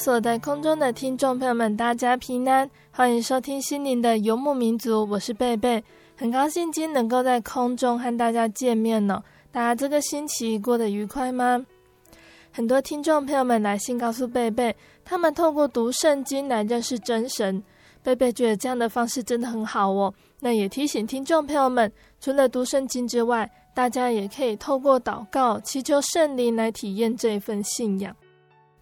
所在空中的听众朋友们，大家平安，欢迎收听心灵的游牧民族，我是贝贝，很高兴今天能够在空中和大家见面呢。大家这个星期过得愉快吗？很多听众朋友们来信告诉贝贝，他们透过读圣经来认识真神。贝贝觉得这样的方式真的很好哦。那也提醒听众朋友们，除了读圣经之外，大家也可以透过祷告、祈求圣灵来体验这一份信仰。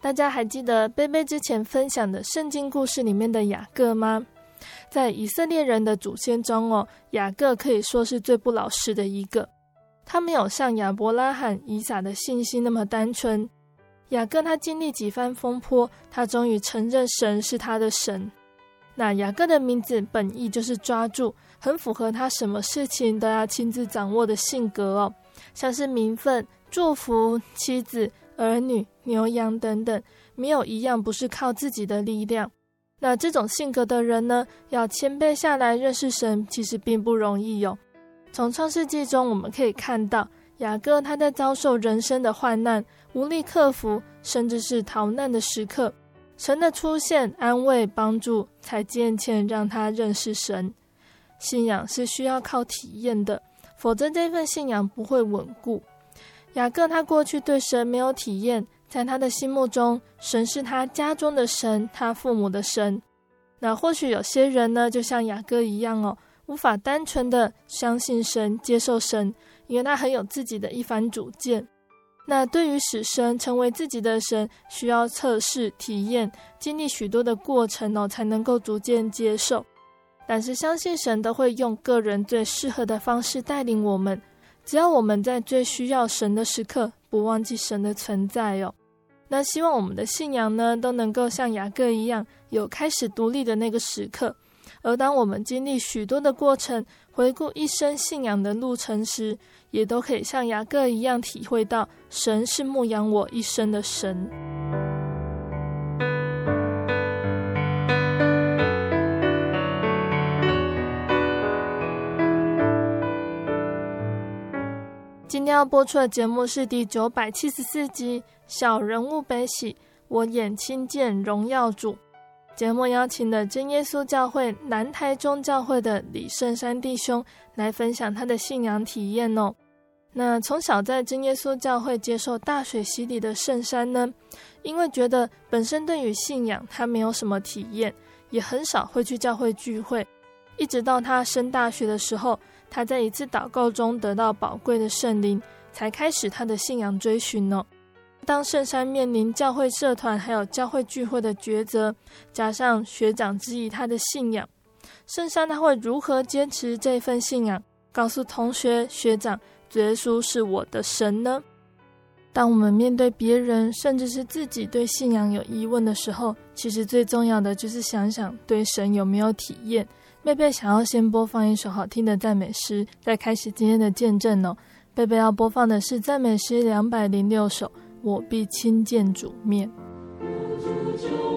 大家还记得贝贝之前分享的圣经故事里面的雅各吗？在以色列人的祖先中哦，雅各可以说是最不老实的一个。他没有像亚伯拉罕、以撒的信心那么单纯。雅各他经历几番风波，他终于承认神是他的神。那雅各的名字本意就是抓住，很符合他什么事情都要亲自掌握的性格哦，像是名分、祝福、妻子。儿女、牛羊等等，没有一样不是靠自己的力量。那这种性格的人呢，要谦卑下来认识神，其实并不容易哟。从创世纪中我们可以看到，雅各他在遭受人生的患难、无力克服，甚至是逃难的时刻，神的出现、安慰、帮助，才渐渐让他认识神。信仰是需要靠体验的，否则这份信仰不会稳固。雅各他过去对神没有体验，在他的心目中，神是他家中的神，他父母的神。那或许有些人呢，就像雅各一样哦，无法单纯的相信神、接受神，因为他很有自己的一番主见。那对于使神成为自己的神，需要测试、体验、经历许多的过程哦，才能够逐渐接受。但是相信神都会用个人最适合的方式带领我们。只要我们在最需要神的时刻，不忘记神的存在哦。那希望我们的信仰呢，都能够像雅各一样，有开始独立的那个时刻。而当我们经历许多的过程，回顾一生信仰的路程时，也都可以像雅各一样，体会到神是牧养我一生的神。天要播出的节目是第九百七十四集《小人物悲喜》，我眼亲见荣耀主。节目邀请了真耶稣教会南台中教会的李圣山弟兄来分享他的信仰体验哦。那从小在真耶稣教会接受大水洗礼的圣山呢，因为觉得本身对于信仰他没有什么体验，也很少会去教会聚会，一直到他升大学的时候。他在一次祷告中得到宝贵的圣灵，才开始他的信仰追寻呢。当圣山面临教会社团还有教会聚会的抉择，加上学长质疑他的信仰，圣山他会如何坚持这份信仰，告诉同学学长，耶稣是我的神呢？当我们面对别人，甚至是自己对信仰有疑问的时候，其实最重要的就是想想对神有没有体验。贝贝想要先播放一首好听的赞美诗，再开始今天的见证哦。贝贝要播放的是赞美诗两百零六首，我必亲见主面。我现在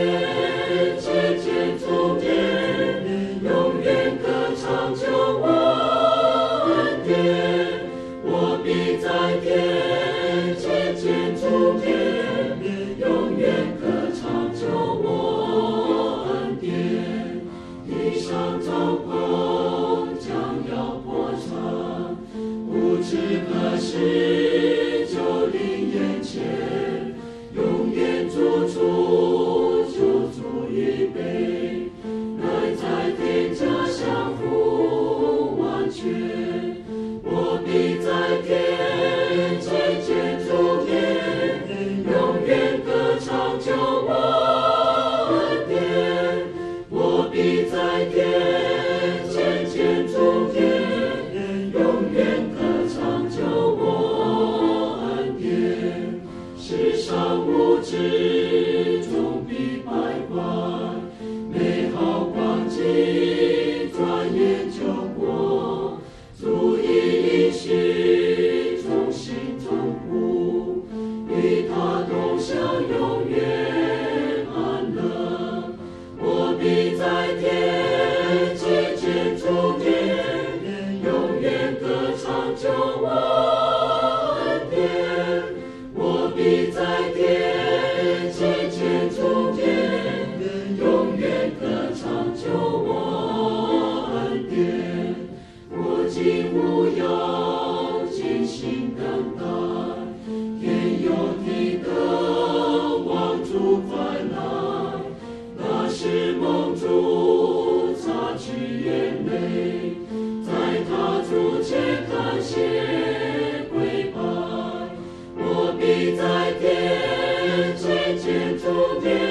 Música will do.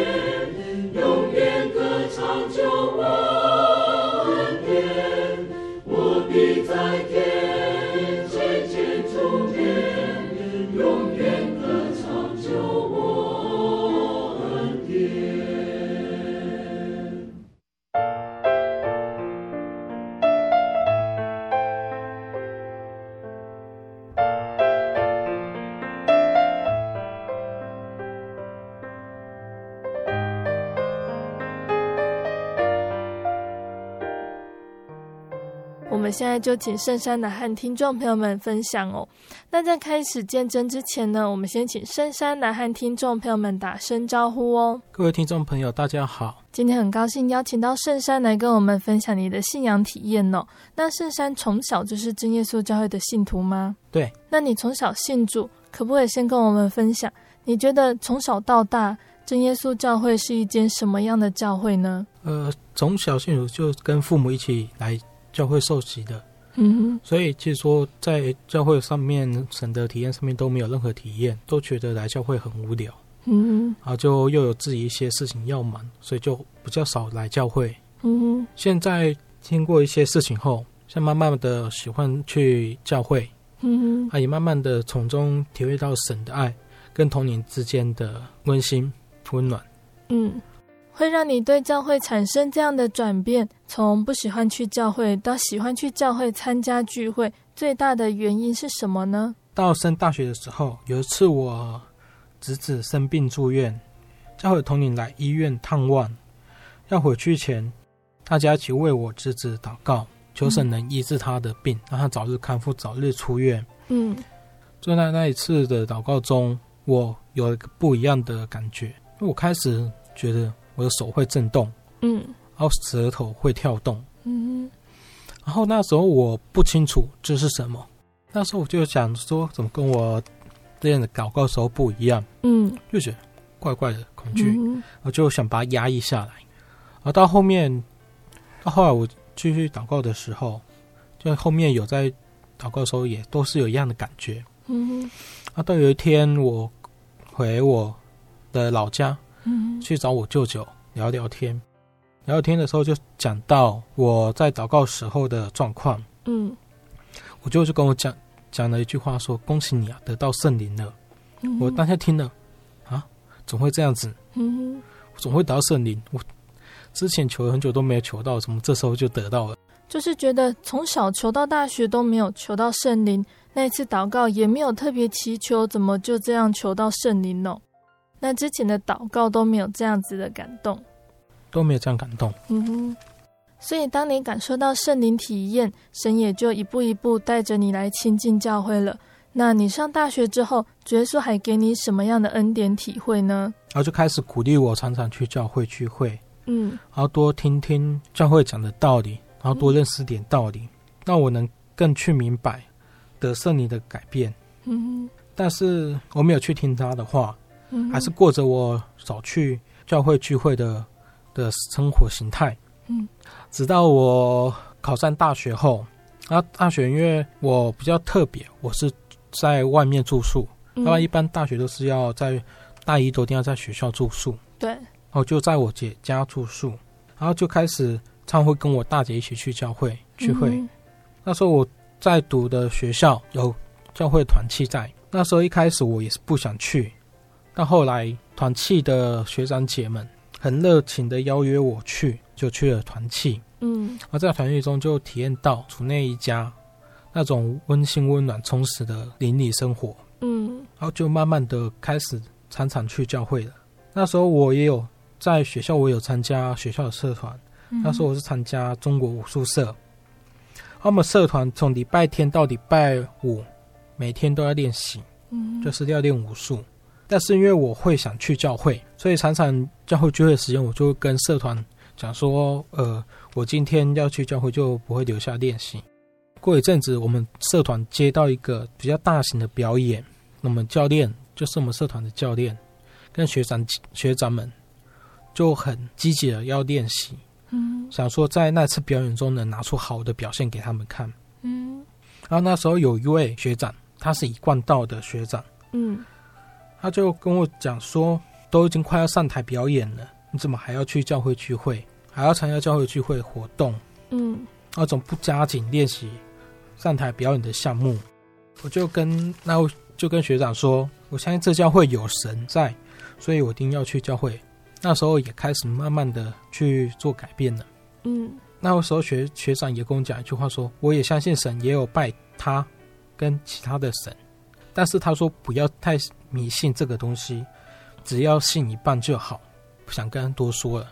就请圣山来和听众朋友们分享哦。那在开始见证之前呢，我们先请圣山来和听众朋友们打声招呼哦。各位听众朋友，大家好！今天很高兴邀请到圣山来跟我们分享你的信仰体验哦。那圣山从小就是真耶稣教会的信徒吗？对。那你从小信主，可不可以先跟我们分享？你觉得从小到大，真耶稣教会是一间什么样的教会呢？呃，从小信主就跟父母一起来。教会受洗的，嗯，所以其实说在教会上面，神的体验上面都没有任何体验，都觉得来教会很无聊，嗯哼，然后就又有自己一些事情要忙，所以就比较少来教会，嗯。现在经过一些事情后，像慢慢的喜欢去教会，嗯啊，也慢慢的从中体会到神的爱跟童年之间的温馨温暖，嗯。会让你对教会产生这样的转变，从不喜欢去教会到喜欢去教会参加聚会，最大的原因是什么呢？到升大学的时候，有一次我侄子生病住院，教会同领来医院探望，要回去前，大家一起为我侄子祷告，求神能医治他的病，让他早日康复，早日出院。嗯，就在那一次的祷告中，我有一个不一样的感觉，我开始觉得。我的手会震动，嗯，然后舌头会跳动，嗯，然后那时候我不清楚这是什么，那时候我就想说，怎么跟我这样的祷告时候不一样，嗯，就觉得怪怪的恐惧，嗯，我就想把它压抑下来，而到后面，到后来我继续祷告的时候，就后面有在祷告的时候也都是有一样的感觉，嗯，啊，到有一天我回我的老家。嗯，去找我舅舅聊聊天，聊聊天的时候就讲到我在祷告时候的状况。嗯，我舅舅跟我讲讲了一句话说，说恭喜你啊，得到圣灵了。嗯、我当下听了，啊，怎么会这样子？嗯，我总会得到圣灵。我之前求了很久都没有求到，怎么这时候就得到了？就是觉得从小求到大学都没有求到圣灵，那一次祷告也没有特别祈求，怎么就这样求到圣灵呢？那之前的祷告都没有这样子的感动，都没有这样感动。嗯哼。所以当你感受到圣灵体验，神也就一步一步带着你来亲近教会了。那你上大学之后，主耶稣还给你什么样的恩典体会呢？然后就开始鼓励我常常去教会聚会，嗯，然后多听听教会讲的道理，然后多认识点道理，让、嗯、我能更去明白得胜你的改变。嗯哼，但是我没有去听他的话，嗯，还是过着我少去教会聚会的的生活形态。嗯，直到我考上大学后，然后大学因为我比较特别，我是。在外面住宿，要不然一般大学都是要在大一都一定要在学校住宿。对，然后就在我姐家住宿，然后就开始常会跟我大姐一起去教会聚会。嗯、那时候我在读的学校有教会团契在，那时候一开始我也是不想去，但后来团契的学长姐们很热情的邀约我去，就去了团契。嗯，而在团契中就体验到主内一家。那种温馨、温暖、充实的邻里生活，嗯，然后就慢慢的开始常常去教会了。那时候我也有在学校，我有参加学校的社团。嗯、那时候我是参加中国武术社，我们社团从礼拜天到礼拜五，每天都要练习，嗯，就是要练武术。但是因为我会想去教会，所以常常教会聚会的时间，我就跟社团讲说，呃，我今天要去教会，就不会留下练习。过一阵子，我们社团接到一个比较大型的表演，那么教练就是我们社团的教练，跟学长学长们就很积极的要练习，嗯，想说在那次表演中能拿出好的表现给他们看，嗯，然后那时候有一位学长，他是一贯道的学长，嗯，他就跟我讲说，都已经快要上台表演了，你怎么还要去教会聚会，还要参加教会聚会活动，嗯，那种不加紧练习。上台表演的项目，我就跟那位就跟学长说，我相信这教会有神在，所以我一定要去教会。那时候也开始慢慢的去做改变了。嗯，那时候学学长也跟我讲一句话说，我也相信神，也有拜他跟其他的神，但是他说不要太迷信这个东西，只要信一半就好，不想跟他多说了。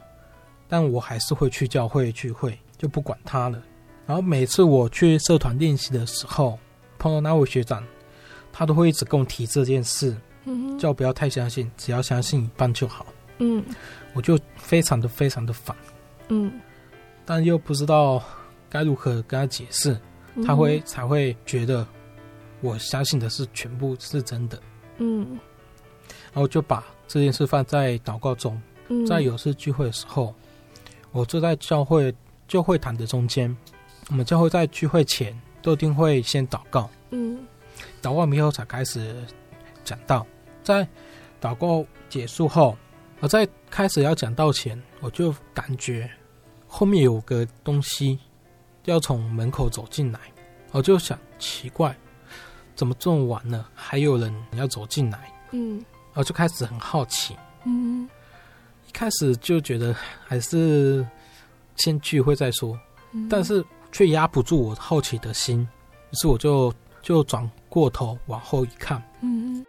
但我还是会去教会聚会，就不管他了。然后每次我去社团练习的时候，碰到那位学长，他都会一直跟我提这件事，嗯，叫我不要太相信，只要相信一半就好。嗯，我就非常的非常的烦，嗯，但又不知道该如何跟他解释，他会才会觉得我相信的是全部是真的。嗯，然后就把这件事放在祷告中，嗯，在有次聚会的时候，我坐在教会就会堂的中间。我们教会在聚会前都一定会先祷告，嗯，祷告完以后才开始讲道。在祷告结束后，我在开始要讲道前，我就感觉后面有个东西要从门口走进来，我就想奇怪，怎么这么晚了还有人要走进来？嗯，然后就开始很好奇，嗯，一开始就觉得还是先聚会再说，嗯，但是。却压不住我好奇的心，于是我就就转过头往后一看，嗯，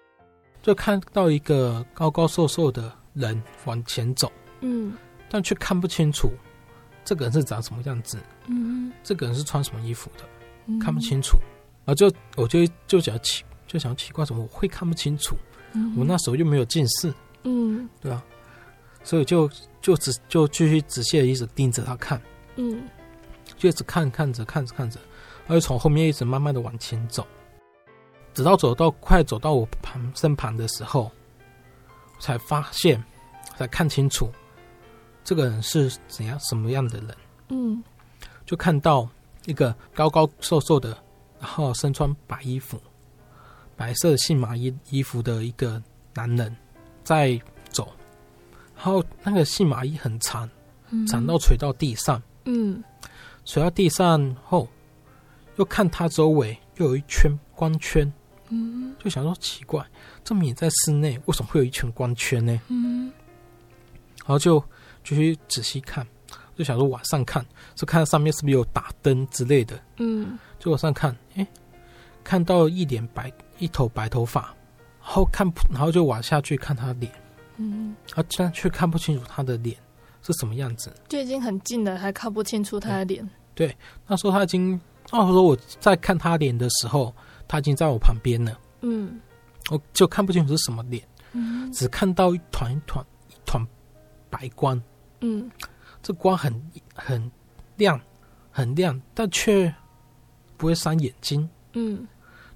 就看到一个高高瘦瘦的人往前走，嗯，但却看不清楚这个人是长什么样子，嗯，这个人是穿什么衣服的，嗯，看不清楚，然后就我就就想奇就想奇怪，怎么我会看不清楚？嗯，我那时候又没有近视，嗯，对啊，所以就就只就继续仔细的一直盯着他看，嗯。就一直看看着看着看着，然后从后面一直慢慢的往前走，直到走到快走到我旁身旁的时候，我才发现，才看清楚，这个人是怎样什么样的人。嗯，就看到一个高高瘦瘦的，然后身穿白衣服、白色细麻衣衣服的一个男人在走，然后那个细麻衣很长，长到垂到地上。嗯。垂到地上后，又看他周围又有一圈光圈，嗯，就想说奇怪，这么也在室内，为什么会有一圈光圈呢？嗯，后就就去仔细看，就想说往上看，是看上面是不是有打灯之类的。嗯，就往上看，哎，看到一脸白，一头白头发，然后看，然后就往下去看他脸，嗯，啊，竟然却看不清楚他的脸是什么样子，就已经很近了，还看不清楚他的脸。对，那时候他已经，那时候我在看他脸的时候，他已经在我旁边了，嗯，我就看不清楚是什么脸，嗯，只看到一团一团一团白光，嗯，这光很很亮，很亮，但却不会伤眼睛，嗯，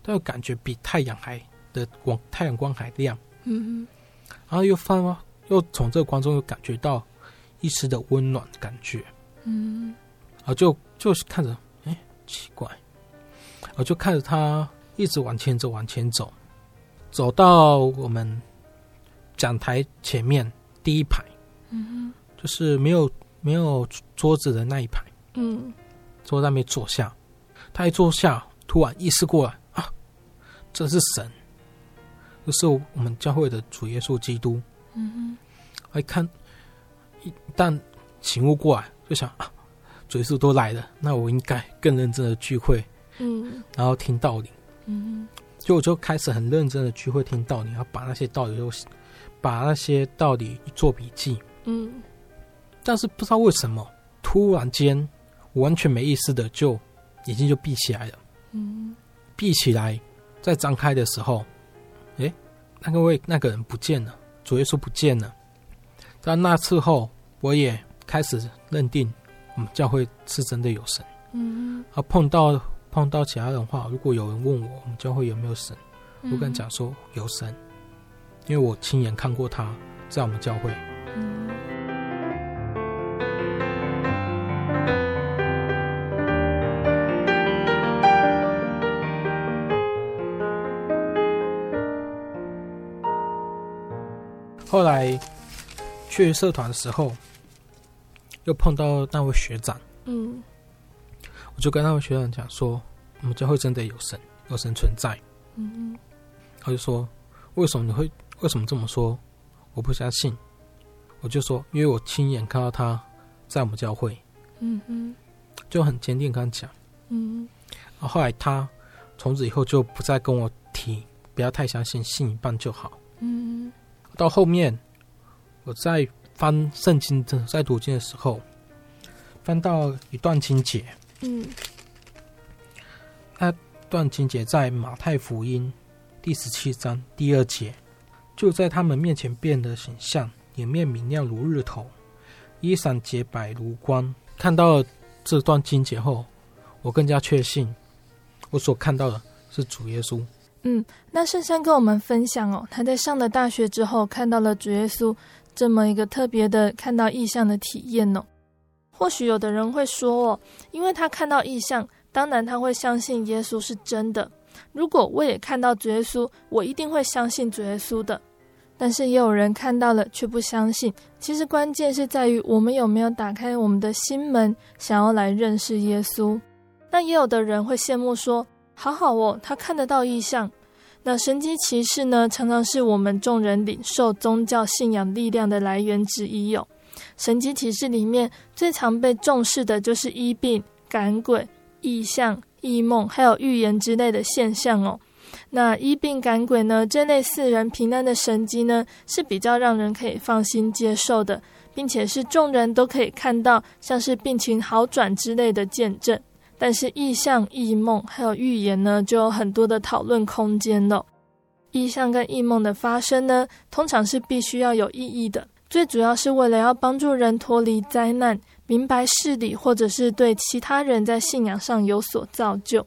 但又感觉比太阳还的光，太阳光还亮，嗯，然后又放，又从这个光中又感觉到一丝的温暖感觉，嗯，然后就就是看着，哎，奇怪，我就看着他一直往前走，往前走，走到我们讲台前面第一排，嗯，就是没有没有桌子的那一排，嗯，坐在那边坐下。他一坐下，突然意识过来啊，这是神，这是我们教会的主耶稣基督。嗯，一看，一旦醒悟过来，就想啊，主耶稣都来了，那我应该更认真的聚会，嗯，然后听道理。嗯，就我就开始很认真的聚会听道理，然后把那些道理都把那些道理做笔记。嗯，但是不知道为什么，突然间我完全没意识的就。眼睛就闭起来了，嗯，闭起来，再张开的时候，诶，那个位那个人不见了，主耶稣不见了。但那次后，我也开始认定，我们教会是真的有神。嗯，啊，碰到碰到其他人的话，如果有人问我，我们教会有没有神，我敢讲说有神，因为我亲眼看过他在我们教会。后来去社团的时候，又碰到那位学长，嗯，我就跟那位学长讲说，我们教会真的有神，有神存在，嗯，他就说，为什么你会为什么这么说？我不相信，我就说，因为我亲眼看到他在我们教会，就很坚定跟他讲，嗯，然后后来他从此以后就不再跟我提，不要太相信，信一半就好，嗯。到后面，我在翻圣经的在读经的时候，翻到一段经节，嗯，那段经节在马太福音第十七章第二节，就在他们面前变得形象，脸面明亮如日头，衣裳洁白如光。看到这段经节后，我更加确信，我所看到的是主耶稣。嗯，那圣山跟我们分享哦，他在上了大学之后，看到了主耶稣这么一个特别的看到异象的体验哦。或许有的人会说哦，因为他看到异象，当然他会相信耶稣是真的。如果我也看到主耶稣，我一定会相信主耶稣的。但是也有人看到了却不相信。其实关键是在于我们有没有打开我们的心门，想要来认识耶稣。那也有的人会羡慕说。好好哦，他看得到异象。那神迹奇事呢，常常是我们众人领受宗教信仰力量的来源之一哦。神迹奇事里面最常被重视的就是医病、赶鬼、异象、异梦，还有预言之类的现象哦。那医病赶鬼呢，这类四人平安的神迹呢，是比较让人可以放心接受的，并且是众人都可以看到，像是病情好转之类的见证。但是异象、异梦还有预言呢，就有很多的讨论空间了。异象跟异梦的发生呢，通常是必须要有意义的，最主要是为了要帮助人脱离灾难、明白事理，或者是对其他人在信仰上有所造就。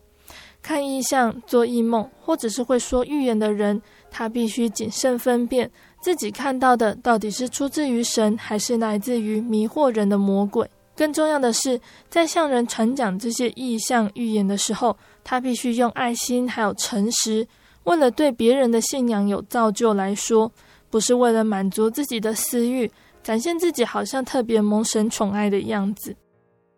看异象、做异梦，或者是会说预言的人，他必须谨慎分辨自己看到的到底是出自于神，还是来自于迷惑人的魔鬼。更重要的是，在向人传讲这些异象预言的时候，他必须用爱心还有诚实，为了对别人的信仰有造就来说，不是为了满足自己的私欲，展现自己好像特别蒙神宠爱的样子。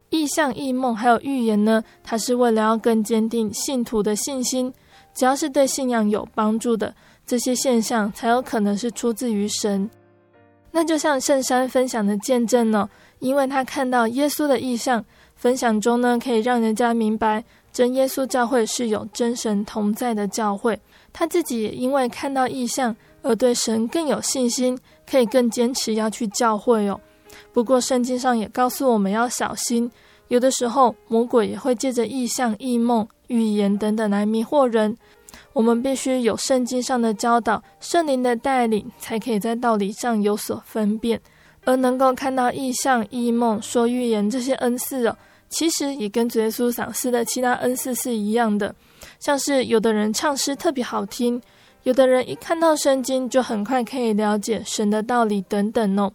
异象、异梦还有预言呢，它是为了要更坚定信徒的信心。只要是对信仰有帮助的，这些现象才有可能是出自于神。那就像圣山分享的见证呢，因为他看到耶稣的异象，分享中呢，可以让人家明白真耶稣教会是有真神同在的教会。他自己也因为看到异象而对神更有信心，可以更坚持要去教会哦。不过圣经上也告诉我们要小心，有的时候魔鬼也会借着异象、异梦、预言等等来迷惑人。我们必须有圣经上的教导、圣灵的带领，才可以在道理上有所分辨，而能够看到异象、异梦、说预言这些恩赐哦，其实也跟主耶稣赏赐的其他恩赐是一样的。像是有的人唱诗特别好听，有的人一看到圣经就很快可以了解神的道理等等哦。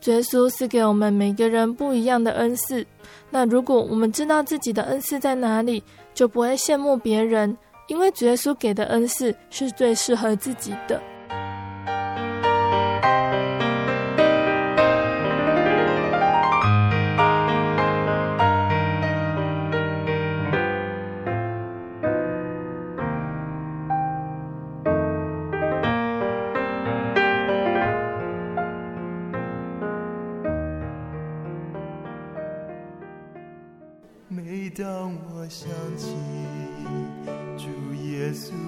主耶稣赐给我们每个人不一样的恩赐，那如果我们知道自己的恩赐在哪里，就不会羡慕别人。因为主耶稣给的恩赐是最适合自己的。耶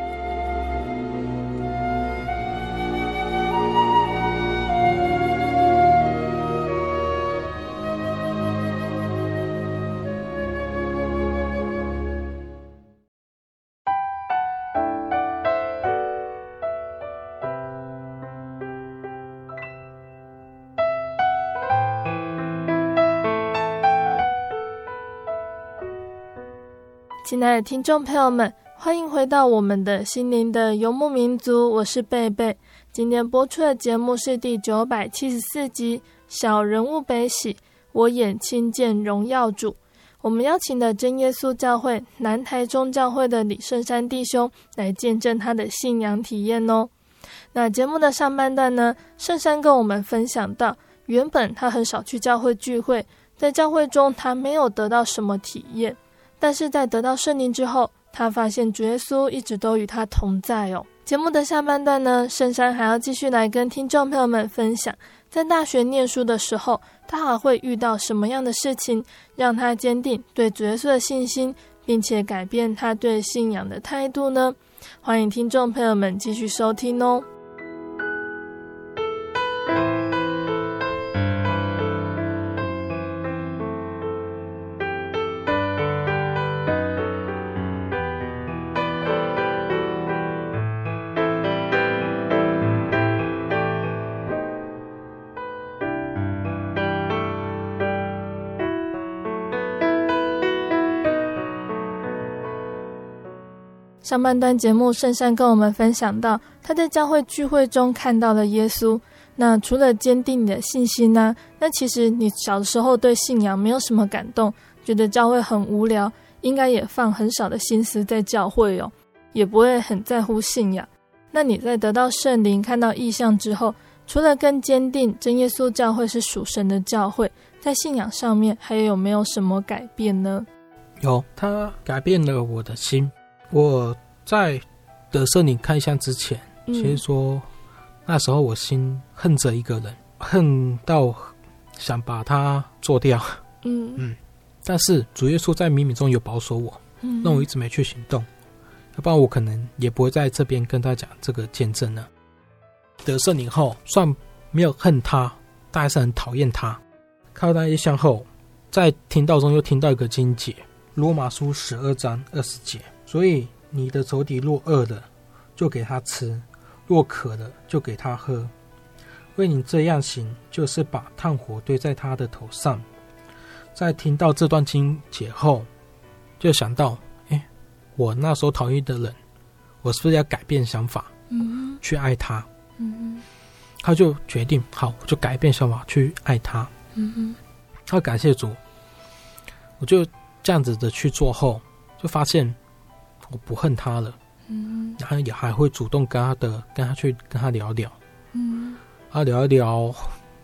听众朋友们，欢迎回到我们的心灵的游牧民族，我是贝贝。今天播出的节目是第九百七十四集《小人物悲喜》，我眼亲见荣耀主。我们邀请的真耶稣教会南台中教会的李圣山弟兄来见证他的信仰体验哦。那节目的上半段呢，圣山跟我们分享到，原本他很少去教会聚会，在教会中他没有得到什么体验。但是在得到圣灵之后，他发现主耶稣一直都与他同在哦。节目的下半段呢，圣山还要继续来跟听众朋友们分享，在大学念书的时候，他还会遇到什么样的事情，让他坚定对主耶稣的信心，并且改变他对信仰的态度呢？欢迎听众朋友们继续收听哦。上半段节目，圣善跟我们分享到他在教会聚会中看到了耶稣。那除了坚定你的信心呢？那其实你小的时候对信仰没有什么感动，觉得教会很无聊，应该也放很少的心思在教会哦，也不会很在乎信仰。那你在得到圣灵、看到异象之后，除了更坚定真耶稣教会是属神的教会，在信仰上面还有没有什么改变呢？有，他改变了我的心。我在得圣灵开箱之前，嗯、其实说那时候我心恨着一个人，恨到想把他做掉。嗯嗯，但是主耶稣在冥冥中有保守我，嗯，让我一直没去行动，要不然我可能也不会在这边跟他讲这个见证呢。得圣灵后，算没有恨他，但还是很讨厌他。看到那一项后，在听到中又听到一个经节，罗马书十二章二十节。所以，你的仇敌若饿了，就给他吃；若渴了，就给他喝。为你这样行，就是把炭火堆在他的头上。在听到这段经节后，就想到，哎，我那时候讨厌的人，我是不是要改变想法，嗯，去爱他？嗯，他就决定，好，我就改变想法去爱他。嗯哼，他感谢主，我就这样子的去做后，就发现我不恨他了。嗯，然后也还会主动跟他的跟他去跟他聊聊。嗯，他聊一聊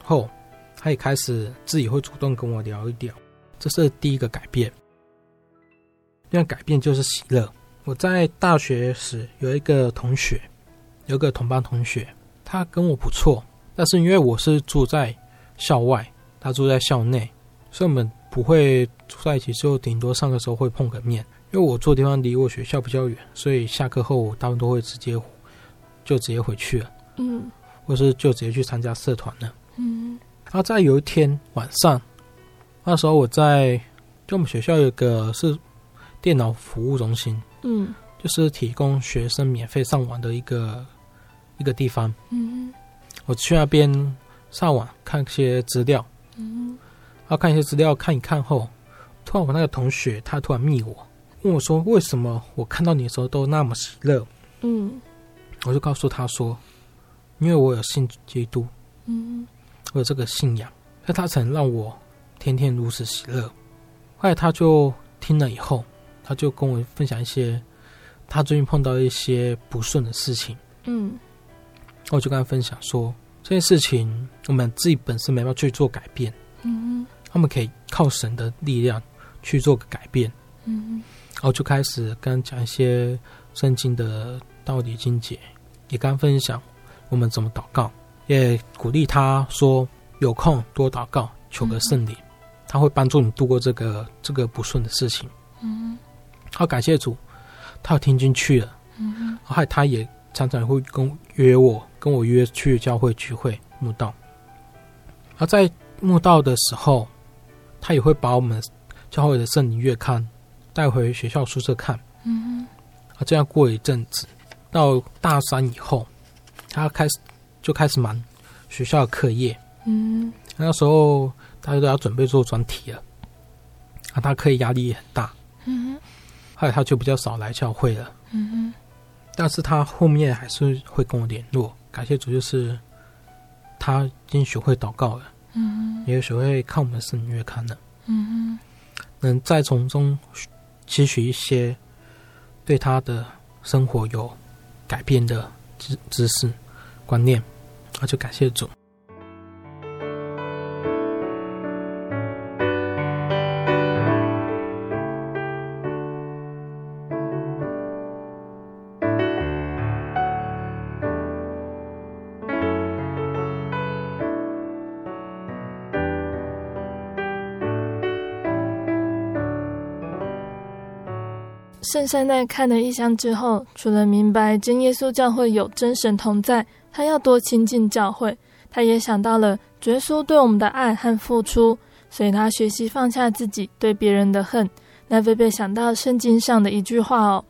后，他也开始自己会主动跟我聊一聊。这是第一个改变。第二改变就是喜乐。我在大学时有一个同学，有个同班同学，他跟我不错，但是因为我是住在校外。他住在校内，所以我们不会住在一起，就顶多上课时候会碰个面。因为我住的地方离我学校比较远，所以下课后我大部分都会直接就直接回去了，嗯，或是就直接去参加社团了，嗯。然后在有一天晚上，那时候我在就我们学校有个是电脑服务中心，嗯，就是提供学生免费上网的一个一个地方，嗯，我去那边上网看一些资料。嗯，然后看一些资料，看一看后，突然我那个同学他突然密我，问我说：“为什么我看到你的时候都那么喜乐？”嗯，我就告诉他说：“因为我有信基督，嗯，我有这个信仰，那他曾让我天天如此喜乐。”后来他就听了以后，他就跟我分享一些他最近碰到一些不顺的事情。嗯，我就跟他分享说。这件事情，我们自己本身没办法去做改变，嗯，他们可以靠神的力量去做个改变，嗯，然后就开始跟讲一些圣经的道理经解，也刚分享我们怎么祷告，也鼓励他说有空多祷告，求个圣灵，他会帮助你度过这个这个不顺的事情，嗯，好，感谢主，他有听进去了，嗯，后来他也。常常会跟约我，跟我约去教会聚会慕道。而在慕道的时候，他也会把我们教会的圣灵月刊带回学校宿舍看。嗯，啊，这样过一阵子，到大三以后，他开始就开始忙学校的课业。嗯，那时候大家都要准备做专题了，啊，他课业压力也很大。嗯，后来他就比较少来教会了。嗯。但是他后面还是会跟我联络，感谢主，就是他已经学会祷告了，嗯，也学会看我们的圣经月刊了，嗯，能再从中吸取一些对他的生活有改变的知知识观念，那就感谢主。圣善在看了异象之后，除了明白真耶稣教会有真神同在，他要多亲近教会，他也想到了耶稣对我们的爱和付出，所以他学习放下自己对别人的恨。那贝贝想到圣经上的一句话哦：“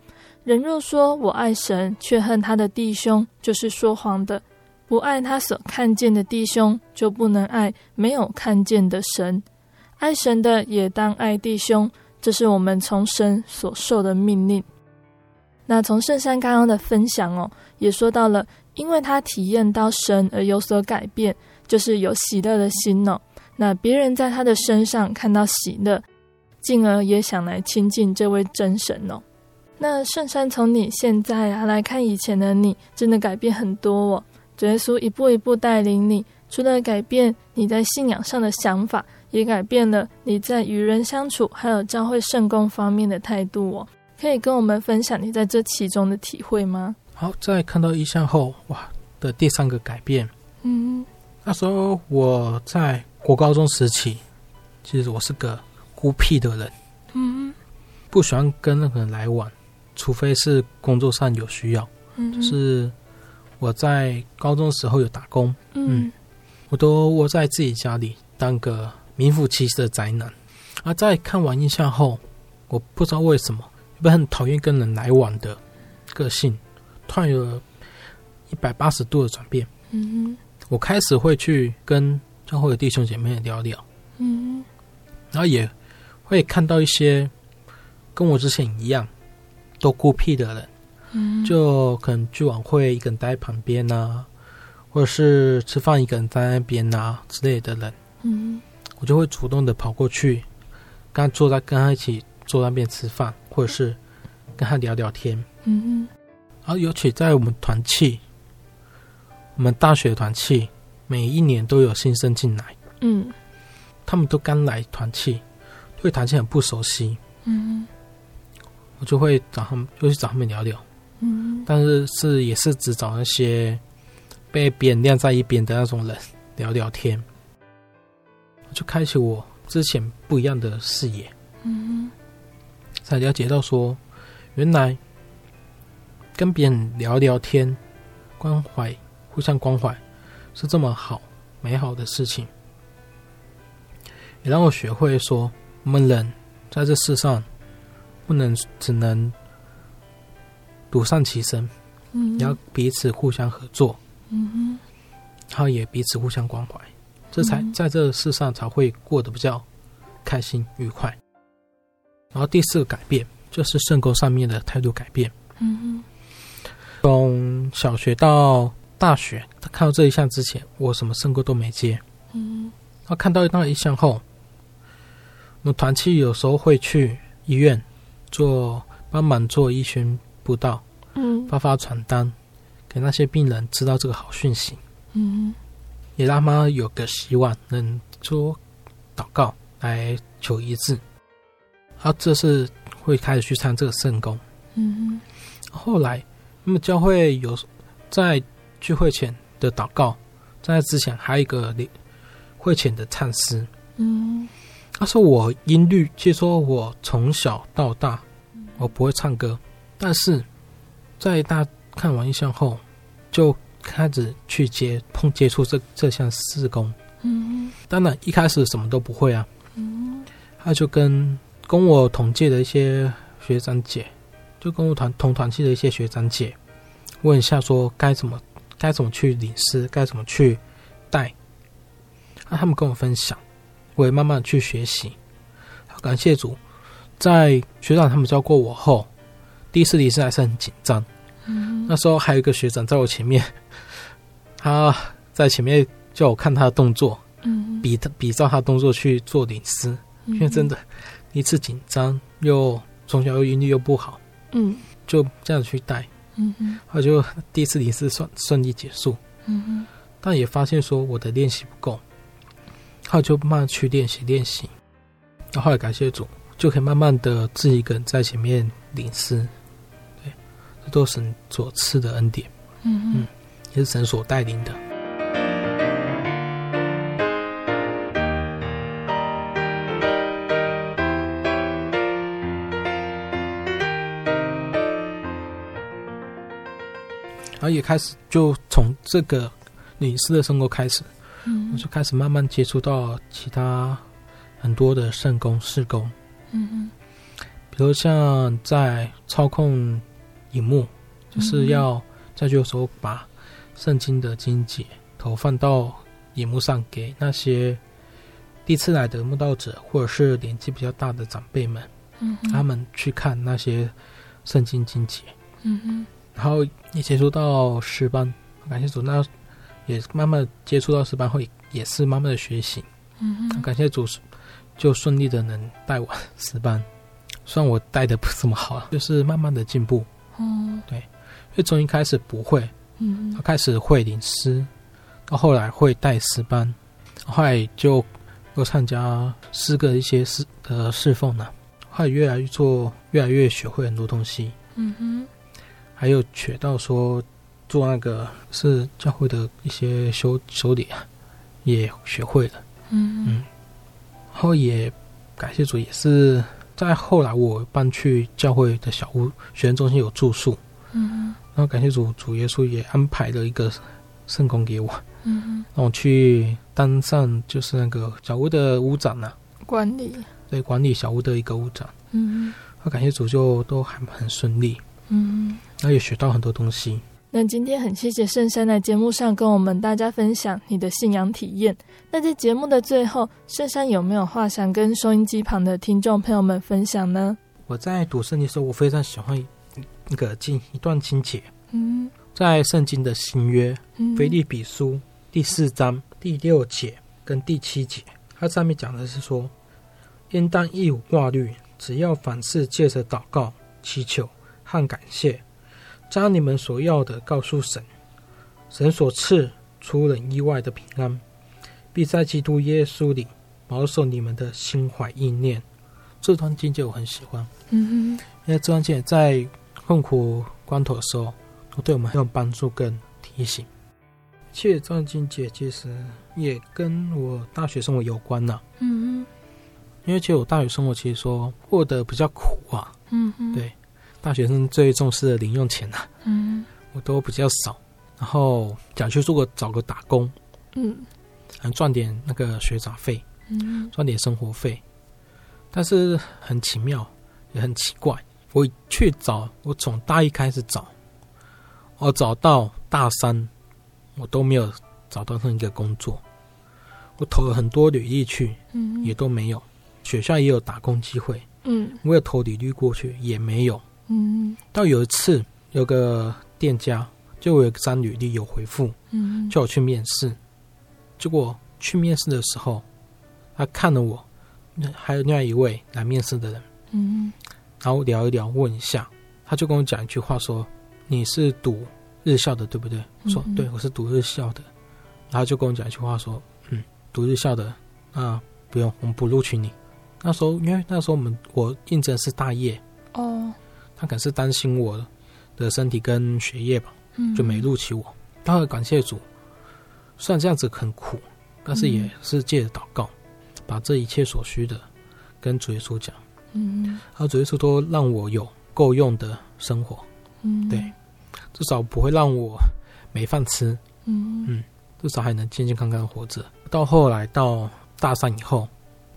人若说我爱神，却恨他的弟兄，就是说谎的；不爱他所看见的弟兄，就不能爱没有看见的神。爱神的也当爱弟兄。”这是我们从神所受的命令。那从圣山刚刚的分享哦，也说到了，因为他体验到神而有所改变，就是有喜乐的心哦。那别人在他的身上看到喜乐，进而也想来亲近这位真神哦。那圣山从你现在啊来看以前的你，真的改变很多哦。主耶稣一步一步带领你，除了改变你在信仰上的想法。也改变了你在与人相处，还有教会圣工方面的态度哦。可以跟我们分享你在这其中的体会吗？好，在看到意象后，哇的第三个改变，嗯，那时候我在国高中时期，其实我是个孤僻的人，嗯，不喜欢跟任何人来往，除非是工作上有需要。嗯，就是我在高中的时候有打工，嗯，我都窝在自己家里当个。名副其实的宅男，而在看完印象后，我不知道为什么，一般很讨厌跟人来往的个性，突然有了一百八十度的转变。嗯，我开始会去跟教会的弟兄姐妹聊聊。嗯，然后也会看到一些跟我之前一样都孤僻的人，嗯，就可能聚晚会一个人待在旁边啊，或者是吃饭一个人在那边啊之类的人，嗯，我就会主动的跑过去，跟他坐在跟他一起坐在那边吃饭，或者是跟他聊聊天，嗯，然后尤其在我们团契，我们大学团契每一年都有新生进来，嗯。他们都刚来团契，对团契很不熟悉。嗯，我就会找他们，就去找他们聊聊。嗯，但是是也是只找那些被别人晾在一边的那种人聊聊天，我就开启我之前不一样的视野。嗯，才了解到说，原来跟别人聊聊天、关怀、互相关怀是这么好、美好的事情。也让我学会说，我们人在这世上，不能只能独善其身，嗯，要彼此互相合作，嗯哼，然后也彼此互相关怀，这才在这世上才会过得比较开心愉快。然后第四个改变就是圣沟上面的态度改变，嗯哼，从小学到大学，他看到这一项之前，我什么圣沟都没接，嗯，然后看到那一项后。我们团契有时候会去医院做帮忙做医宣布道，嗯，发发传单给那些病人知道这个好讯息，嗯，也让他们有个希望能做祷告来求医治。好，这是会开始去参这个圣功，嗯，后来那么教会有在聚会前的祷告，在之前还有一个会前的唱诗，嗯。他说：“我音律，其实说我从小到大，我不会唱歌，但是在大看完异象后，就开始去接碰接触这这项事工。嗯，当然一开始什么都不会啊。嗯，他就跟跟我同届的一些学长姐，就跟我团同团系的一些学长姐问一下，说该怎么该怎么去领事，该怎么去带。啊，他们跟我分享。”我也慢慢去学习，感谢主，在学长他们教过我后，第一次离世还是很紧张。嗯，那时候还有一个学长在我前面，他在前面叫我看他的动作，嗯，比他比照他动作去做领师，嗯，因为真的，一次紧张又从小又音律又不好，嗯，就这样去带，嗯嗯，后来就第一次领师顺顺利结束，嗯嗯，但也发现说我的练习不够。后就慢慢去练习练习，然后后来感谢主，就可以慢慢的自己一个人在前面领诗，对，这都是神所赐的恩典，嗯嗯，也是神所带领的。然后也开始就从这个隐私的生活开始。嗯，我就开始慢慢接触到其他很多的圣工事工，嗯嗯，比如像在操控荧幕，就是要在这个时候把圣经的经节投放到荧幕上，给那些第一次来的慕道者或者是年纪比较大的长辈们，嗯，他们去看那些圣经经节，嗯嗯，然后也接触到诗班，感谢主那。也慢慢接触到诗班后，也是慢慢的学习。嗯哼，感谢主，就顺利的能带完诗班。虽然我带的不怎么好，就是慢慢的进步。嗯，对，因为从一开始不会，嗯，开始会领诗，到后来会带诗班，后来就又参加诗歌一些侍的侍奉呢。后来越来越做，越来越学会很多东西。嗯哼，还有学到说。做那个是教会的一些修修理啊，也学会了。嗯嗯，然后也感谢主，也是在后来我搬去教会的小屋学生中心有住宿。嗯，然后感谢主，主耶稣也安排了一个圣工给我。嗯，让我去当上就是那个小屋的屋长呢、啊，管理对管理小屋的一个屋长。嗯，然后感谢主，就都还很顺利。嗯，然后也学到很多东西。那今天很谢谢圣山来节目上跟我们大家分享你的信仰体验。那在节目的最后，圣山有没有话想跟收音机旁的听众朋友们分享呢？我在读圣经的时候，我非常喜欢那个经一段经节。嗯，在圣经的新约，嗯腓立比书第四章第六节跟第七节，它上面讲的是说，应当一无挂虑，只要凡事借着祷告、祈求和感谢，将你们所要的告诉神，神所赐出人意外的平安，必在基督耶稣里保守你们的心怀意念。这段境界我很喜欢，嗯哼因为这段经节在困苦关头的时候。对我们很有帮助跟提醒。其实这段境界其实也跟我大学生活有关呢。嗯哼因为其实我大学生活其实说过得比较苦啊。嗯哼对，大学生最重视的零用钱啊，嗯我都比较少。然后想去做个找个打工，嗯赚点那个学杂费，嗯赚点生活费。但是很奇妙，也很奇怪，我去找，我从大一开始找。我找到大三，我都没有找到那一个工作。我投了很多履历去，嗯，也都没有。学校也有打工机会，嗯，我有投履历过去，也没有。嗯，到有一次，有个店家就我有一张履历有回复，嗯，叫我去面试。结果去面试的时候，他看了我，还有另外一位来面试的人，嗯，然后聊一聊，问一下，他就跟我讲一句话说。你是读日校的对不对？我说、嗯、对，我是读日校的。然后就跟我讲一句话说：“嗯，读日校的啊，不用，我们不录取你。”那时候因为那时候我们我应征是大业哦，他可能是担心我的身体跟学业吧，嗯、就没录取我。当然感谢主，虽然这样子很苦，但是也是借着祷告，嗯、把这一切所需的跟主耶稣讲，嗯，然后主耶稣都让我有够用的生活。嗯，对，至少不会让我没饭吃。嗯嗯，至少还能健健康康的活着。到后来到大三以后，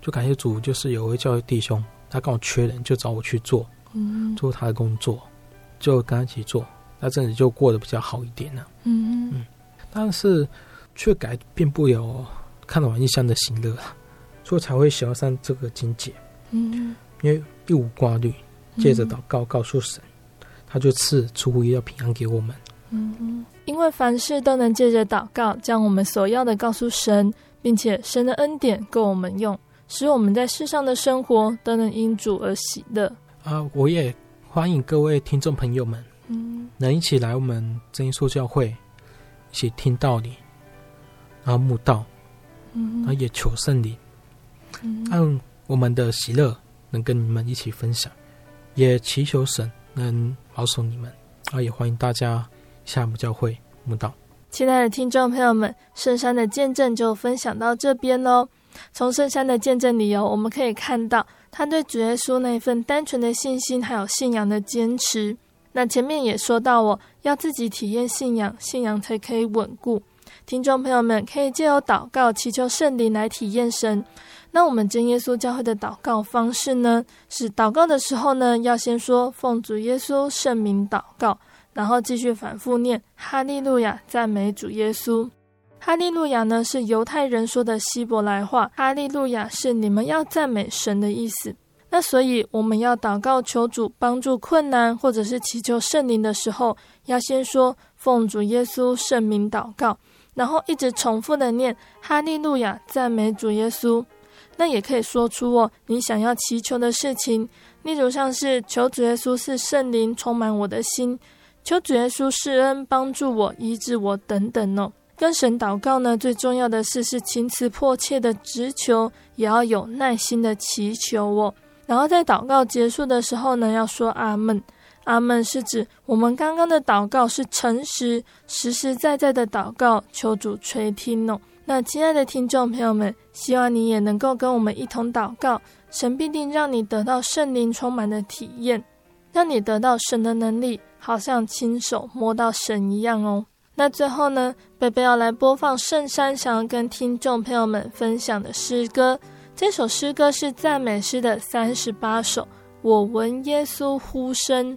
就感谢主，就是有位教会弟兄，他刚好缺人，就找我去做，嗯，做他的工作，就跟他一起做，那阵子就过得比较好一点了。嗯嗯，但是却改变不了看完异象的喜乐，所以才会喜欢上这个境界。嗯，因为一无挂虑，借着祷告告诉神。他就赐出乎意料平安给我们。嗯，因为凡事都能借着祷告，将我们所要的告诉神，并且神的恩典够我们用，使我们在世上的生活都能因主而喜乐。啊，我也欢迎各位听众朋友们，嗯，能一起来我们真耶稣教会，一起听道理，然后慕道，嗯，然后也求圣灵，嗯，让我们的喜乐能跟你们一起分享，也祈求神。能保守你们，啊，也欢迎大家下母教会慕道。亲爱的听众朋友们，圣山的见证就分享到这边喽。从圣山的见证里哦，我们可以看到他对主耶稣那一份单纯的信心，还有信仰的坚持。那前面也说到哦，要自己体验信仰，信仰才可以稳固。听众朋友们可以借由祷告祈求圣灵来体验神。那我们真耶稣教会的祷告方式呢，是祷告的时候呢，要先说奉主耶稣圣名祷告，然后继续反复念哈利路亚，赞美主耶稣。哈利路亚呢是犹太人说的希伯来话，哈利路亚是你们要赞美神的意思。那所以我们要祷告求主帮助困难，或者是祈求圣灵的时候，要先说奉主耶稣圣名祷告，然后一直重复的念哈利路亚，赞美主耶稣。那也可以说出哦，你想要祈求的事情，例如像是求主耶稣是圣灵充满我的心，求主耶稣施恩帮助我、医治我等等哦。跟神祷告呢，最重要的是是情辞迫切的直求，也要有耐心的祈求哦。然后在祷告结束的时候呢，要说阿门。阿门是指我们刚刚的祷告是诚实、实实在在的祷告，求主垂听哦。那亲爱的听众朋友们，希望你也能够跟我们一同祷告，神必定让你得到圣灵充满的体验，让你得到神的能力，好像亲手摸到神一样哦。那最后呢，贝贝要来播放圣山想要跟听众朋友们分享的诗歌，这首诗歌是赞美诗的三十八首，我闻耶稣呼声。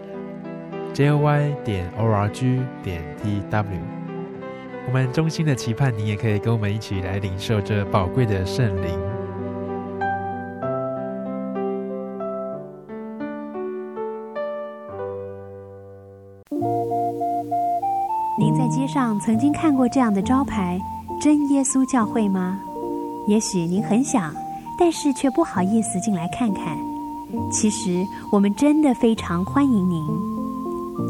Jy 点 org 点 tw，我们衷心的期盼你也可以跟我们一起来领受这宝贵的圣灵。您在街上曾经看过这样的招牌“真耶稣教会”吗？也许您很想，但是却不好意思进来看看。其实我们真的非常欢迎您。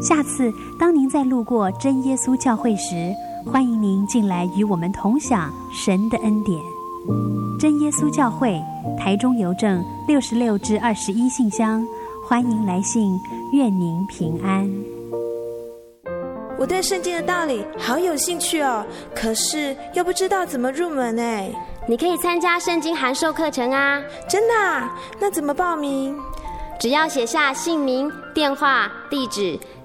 下次当您再路过真耶稣教会时，欢迎您进来与我们同享神的恩典。真耶稣教会台中邮政六十六至二十一信箱，欢迎来信，愿您平安。我对圣经的道理好有兴趣哦，可是又不知道怎么入门哎。你可以参加圣经函授课程啊！真的啊？那怎么报名？只要写下姓名、电话、地址。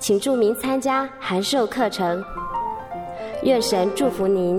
请注明参加函授课程，愿神祝福您。